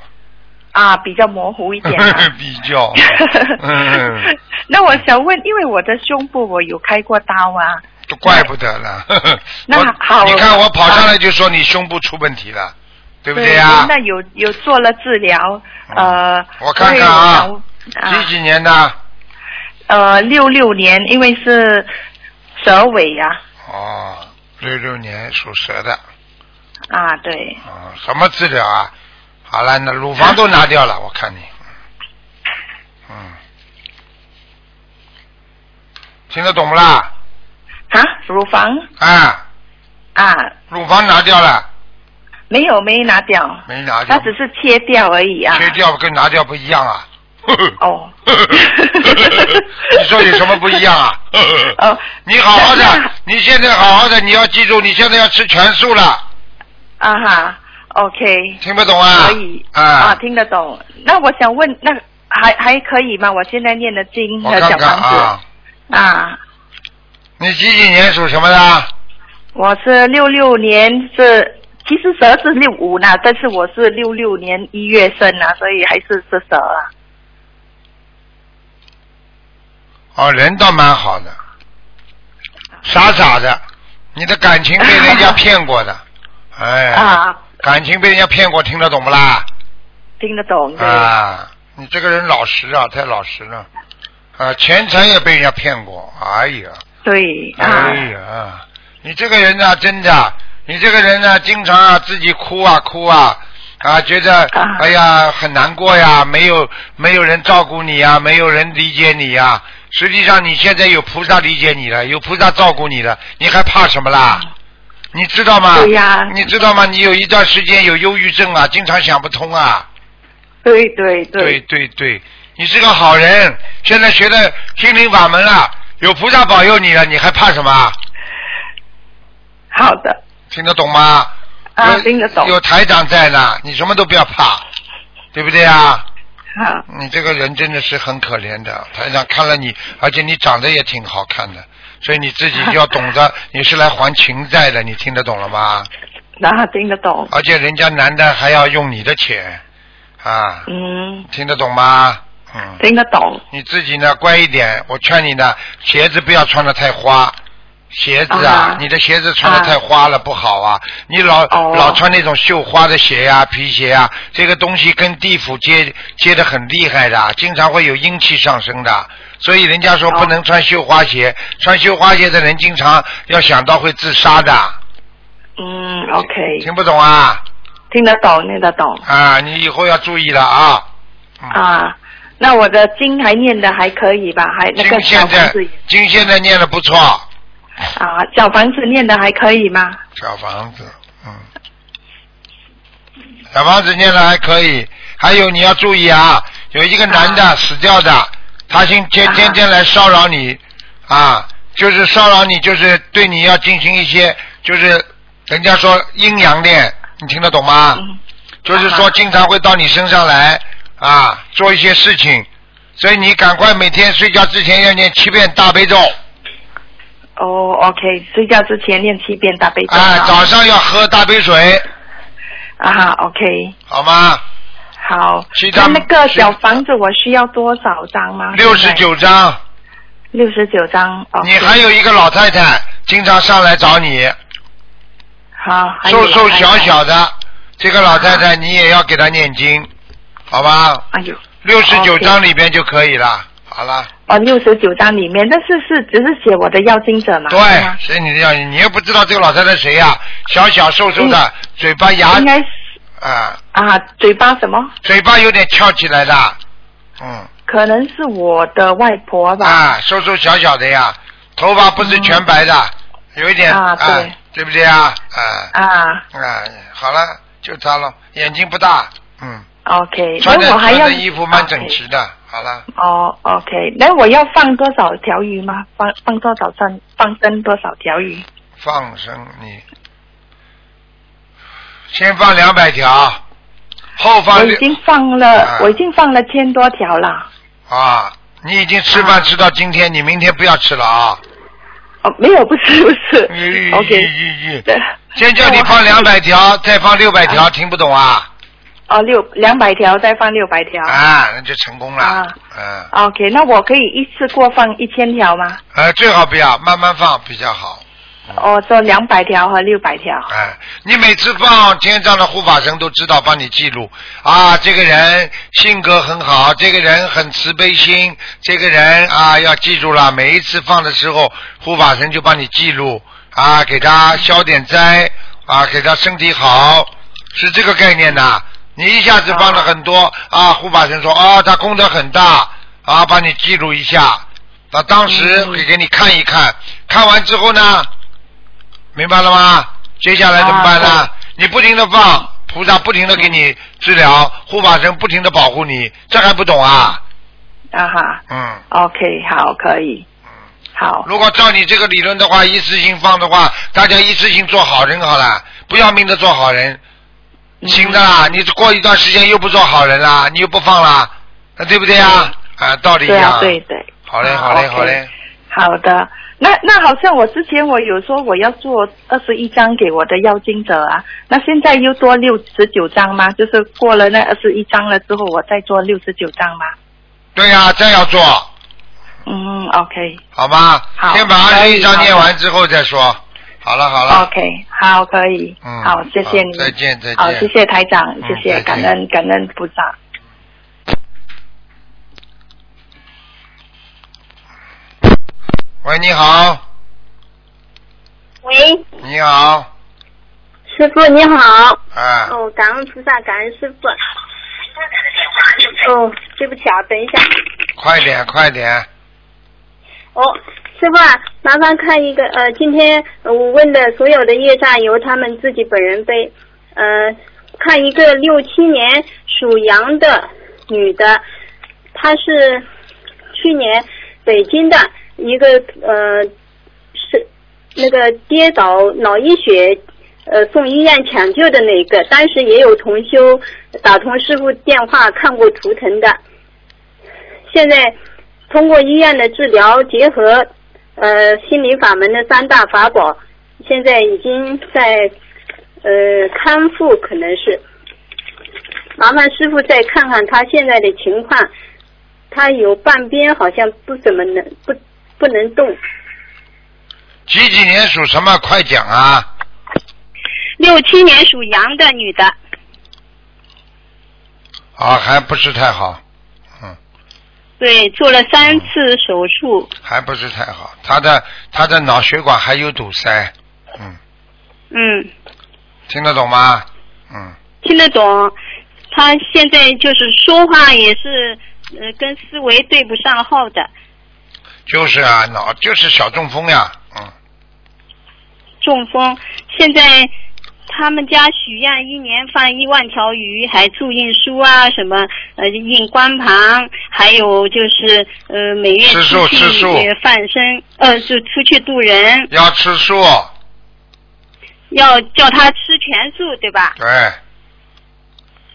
啊，比较模糊一点、啊。比较，嗯，那我想问，因为我的胸部我有开过刀啊，都怪不得了。那好你看我跑上来就说你胸部出问题了，对不对呀？那有有做了治疗，呃，我看看啊几几年的？呃，六六年，因为是蛇尾呀、哦，六六年属蛇的，啊，对，啊，什么治疗啊？好了，那乳房都拿掉了，我看你，嗯，听得懂不啦？啊，乳房？啊，啊，乳房拿掉了，没有没拿掉，没拿掉。它，只是切掉而已啊。切掉跟拿掉不一样啊。哦。你说有什么不一样啊？哦，你好好的，你现在好好的，你要记住，你现在要吃全素了，啊哈，OK。听不懂啊？可以啊啊，听得懂。那我想问，那还还可以吗？我现在念的经小房子啊，啊你几几年属什么的？我是六六年是，其实蛇是六五呢，但是我是六六年一月生啊，所以还是是蛇啊。哦，人倒蛮好的，傻傻的，你的感情被人家 骗过的，哎，啊，感情被人家骗过，听得懂不啦？听得懂对。啊，你这个人老实啊，太老实了，啊，钱财也被人家骗过，哎呀，对啊哎呀，你这个人呢、真的，你这个人呢、经常啊自己哭啊哭啊，啊，觉得哎呀很难过呀，没有没有人照顾你呀，没有人理解你呀。实际上你现在有菩萨理解你了，有菩萨照顾你了，你还怕什么啦？你知道吗？对呀你知道吗？你有一段时间有忧郁症啊，经常想不通啊。对对对对对对，你是个好人，现在学的心灵法门了，有菩萨保佑你了，你还怕什么？好的。听得懂吗？啊听得懂有台长在呢，你什么都不要怕，对不对啊？好。你这个人真的是很可怜的，台长看了你，而且你长得也挺好看的，所以你自己要懂得，你是来还情债的，你听得懂了吗？那听得懂。而且人家男的还要用你的钱，啊，嗯，听得懂吗？嗯。听得懂。你自己呢，乖一点。我劝你呢，鞋子不要穿的太花。鞋子啊，啊你的鞋子穿的太花了，不好啊！你老、哦老穿那种绣花的鞋呀、皮鞋呀、这个东西跟地府接接的很厉害的，经常会有阴气上升的。所以人家说不能穿绣花鞋，穿绣花鞋的人经常要想到会自杀的。嗯，OK。听不懂啊？听得懂，听得懂。啊，你以后要注意了啊！啊，那我的经还念的还可以吧？还那个经现在经现在念的不错，啊，小房子念的还可以吗？小房子，嗯，小房子念的还可以。还有你要注意啊，有一个男的死掉的，他先天天天来骚扰你啊，就是骚扰你，就是对你要进行一些，就是人家说阴阳恋，你听得懂吗？就是说经常会到你身上来啊，做一些事情，所以你赶快每天睡觉之前要念七遍大悲咒。哦，OK，睡觉之前念七遍大悲咒。啊，早上要喝大杯水，啊，OK，好吗？好。其他那那个小房子我需要多少张吗？六十九张。六十九张。哦。你还有一个老太太，经常上来找你，好，还瘦瘦小小的，这个老太太你也要给她念经，好吧？哎呦。六十九章里边就可以了，好了。哦，六十九张里面，但是是只是写我的要经者嘛？对是吗，所以你要你又不知道这个老太太谁呀、小小瘦瘦的，嘴巴牙应该是啊，啊，嘴巴什么？嘴巴有点翘起来的，嗯。可能是我的外婆吧。啊，瘦瘦小小的呀，头发不是全白的，有一点啊对。对不对啊？啊。啊。啊，好了，就他了，眼睛不大，嗯，，OK，穿的我还要穿的衣服蛮整齐的，好了，哦，OK，那我要放多少条鱼吗？放放多少生放生多少条鱼？放生你，先放两百条，后放我已经放了，啊。我已经放了千多条了。啊，你已经吃饭吃到今天，你明天不要吃了啊。哦，没有，不吃不是。嗯，OK，对，先叫你放两百条，再放六百条，听不懂啊？哦，六两百条再放六百条。啊，那就成功了。啊嗯，OK，那我可以一次过放一千条吗？呃，最好不要，慢慢放比较好。哦，说两百条和六百条。哎，你每次放天上的护法神都知道帮你记录啊，这个人性格很好，这个人很慈悲心，这个人啊要记住了，每一次放的时候，护法神就帮你记录啊，给他消点灾啊，给他身体好，是这个概念呐。你一下子放了很多啊，护法神说啊，他功德很大啊，帮你记录一下，那当时会给你看一看，看完之后呢？明白了吗？接下来怎么办呢？啊你不停的放，菩萨不停的给你治疗，护法神不停的保护你，这还不懂啊？啊哈嗯，，OK，好，可以。好。如果照你这个理论的话，一次性放的话，大家一次性做好人好了，不要命的做好人，嗯行的啦。你过一段时间又不做好人啦，你又不放啦，那对不对啊？啊，道理一样。对啊，对对。好嘞，啊好嘞，好嘞。好的，那那好像我之前我有说我要做二十一张给我的妖精者啊，那现在又多六十九张吗？就是过了那二十一张了之后，我再做六十九张吗？对呀、再要做，嗯，OK 好吗？好先把二十一张念完之后再说。好了，好了。OK，好，可以，嗯好，谢谢你，再见再见好，谢谢台长，嗯谢谢，感恩感恩菩萨。喂，你好，喂，你好，师傅你好。啊，哦，感恩菩萨，感恩师傅。哦，对不起啊，等一下。快点，快点，哦，师傅，麻烦看一个呃，今天我问的所有的业障由他们自己本人背。呃，看一个六七年属羊的女的，她是去年北京的一个呃是那个跌倒脑溢血呃送医院抢救的那个，当时也有同修打通师傅电话看过图腾的，现在通过医院的治疗，结合呃心理法门的三大法宝，现在已经在呃康复，可能是。麻烦师傅再看看他现在的情况，他有半边好像不怎么能不不能动。几几年属什么？快讲啊！六七年属羊的女的，啊，还不是太好，对，做了三次手术，还不是太好。他的他的脑血管还有堵塞，嗯，嗯，听得懂吗？嗯，听得懂。他现在就是说话也是呃跟思维对不上号的，就是啊，脑就是小中风呀，嗯，中风。现在他们家许愿一年放一万条鱼，还注印书啊，什么呃印光盘，还有就是呃每月吃素出去吃素呃放生，呃是出去渡人，要吃素，要叫他吃全素，对吧？对，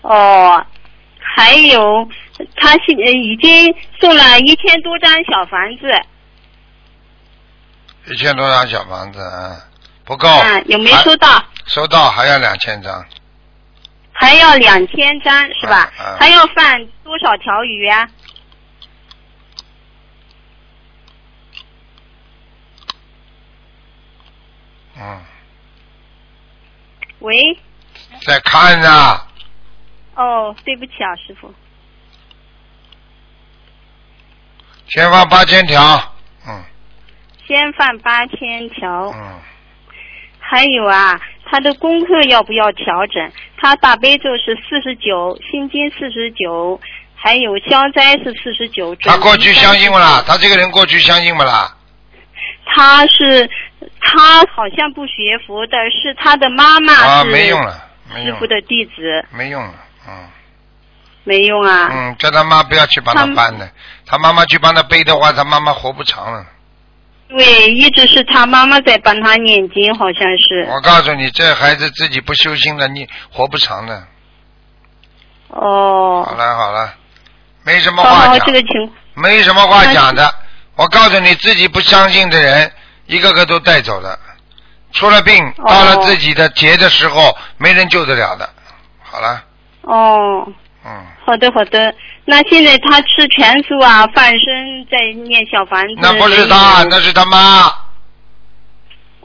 哦，还有他现呃已经送了一千多张小房子，一千多张小房子，嗯，不够。啊，有没收到？收到，还要两千张，还要两千张是吧？还要放多少条鱼啊？嗯，喂，在看呢，哦，对不起啊，师傅。先放八千条，嗯先放八千条。嗯，还有啊，他的功课要不要调整？他大悲咒是四十九，心经四十九，还有消灾是四十九。他过去相信不啦？他这个人过去相信不啦？他是他好像不学佛的，是他的妈妈啊，是没用了，没用，师傅的弟子，没用了，嗯没用啊。嗯，叫他妈不要去帮他搬的，他妈妈去帮他背的话，他妈妈活不长了。对，一直是他妈妈在帮他念经，好像是。我告诉你，这孩子自己不修心的，你活不长的。哦。好了好了，没什么话讲这，个情没什么话讲的。我告诉你，自己不相信的人，一个个都带走了。出了病，哦到了自己的劫的时候，没人救得了的。好了，哦。嗯，好的好的，那现在他吃全素啊，放生在念小房子。那不是他，那是他妈，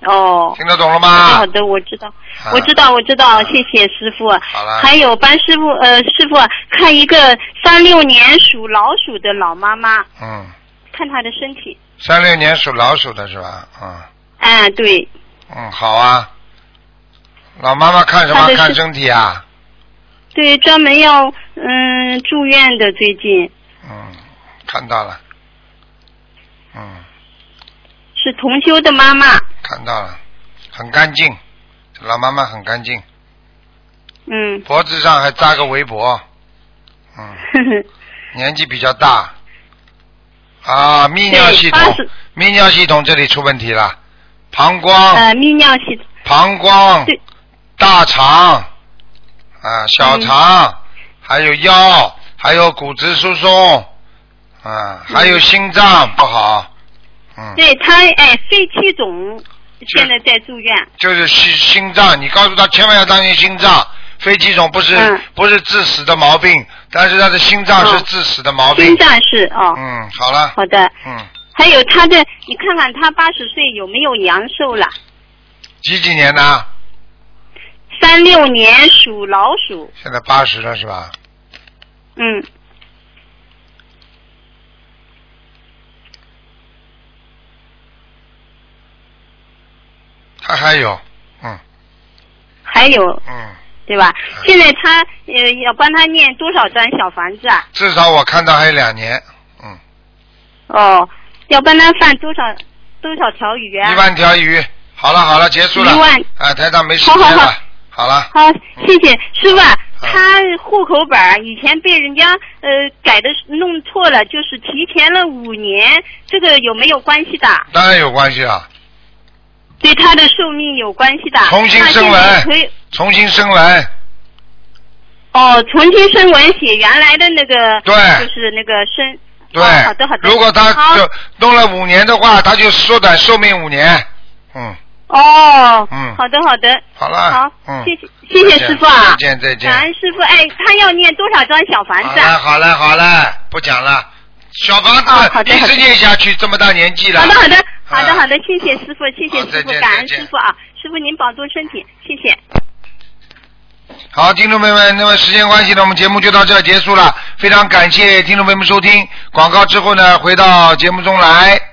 哦。听得懂了吗好？的，我知道，啊我知道，我知道，谢谢师傅。好了还有帮师傅呃，师傅看一个三六年属老鼠的老妈妈，嗯，看她的身体。三六年属老鼠的是吧？嗯哎，对，嗯，好啊。老妈妈看什么？看身体啊？对，专门要嗯住院的，最近嗯，看到了。嗯，是同修的妈妈。看到了，很干净，老妈妈很干净，嗯，脖子上还扎个围脖，嗯，年纪比较大。啊，泌尿系统泌尿系统这里出问题了，膀胱、呃，泌尿系统。膀胱对、大肠啊、小肠，嗯还有腰，还有骨质疏松，啊，还有心脏不好，嗯，对他哎肺气肿，现在在住院。就是心心脏，你告诉他千万要当心心脏。肺气肿不是、嗯不是致死的毛病，但是他的心脏是致死的毛病。心脏是哦。嗯，好了。好的。嗯，还有他的，你看看他八十岁有没有阳寿了？几几年的？三六年属老鼠。现在八十了是吧？嗯，他还有，嗯还有嗯，对吧？现在他呃要帮他念多少张小房子啊？至少我看到还有两年，嗯哦，要帮他放多少多少条鱼啊？一万条鱼。好了好了，结束了。一万啊，台长没时间了。好好好好了，好，谢谢师傅啊。他户口本儿以前被人家呃改的弄错了，就是提前了五年，这个有没有关系的？当然有关系啊。对他的寿命有关系的。重新那现升文可以重新生文，哦，重新生文写原来的那个，对就是那个生。对。哦好的好的。如果他就弄了五年的话，他就缩短寿命五年。嗯，哦，嗯好的好的。好了好，嗯谢谢谢谢师傅啊。再见再见感恩师傅，哎，他要念多少张小房子啊？了好了好了，不讲了。小房子一直念下去，这么大年纪了。好的好的好的好的，谢谢师傅，谢谢师傅，感恩师傅啊，师傅您保重身体，谢谢。好，听众朋友们，那么时间关系呢，我们节目就到这儿结束了。非常感谢听众朋友们收听广告之后呢，回到节目中来。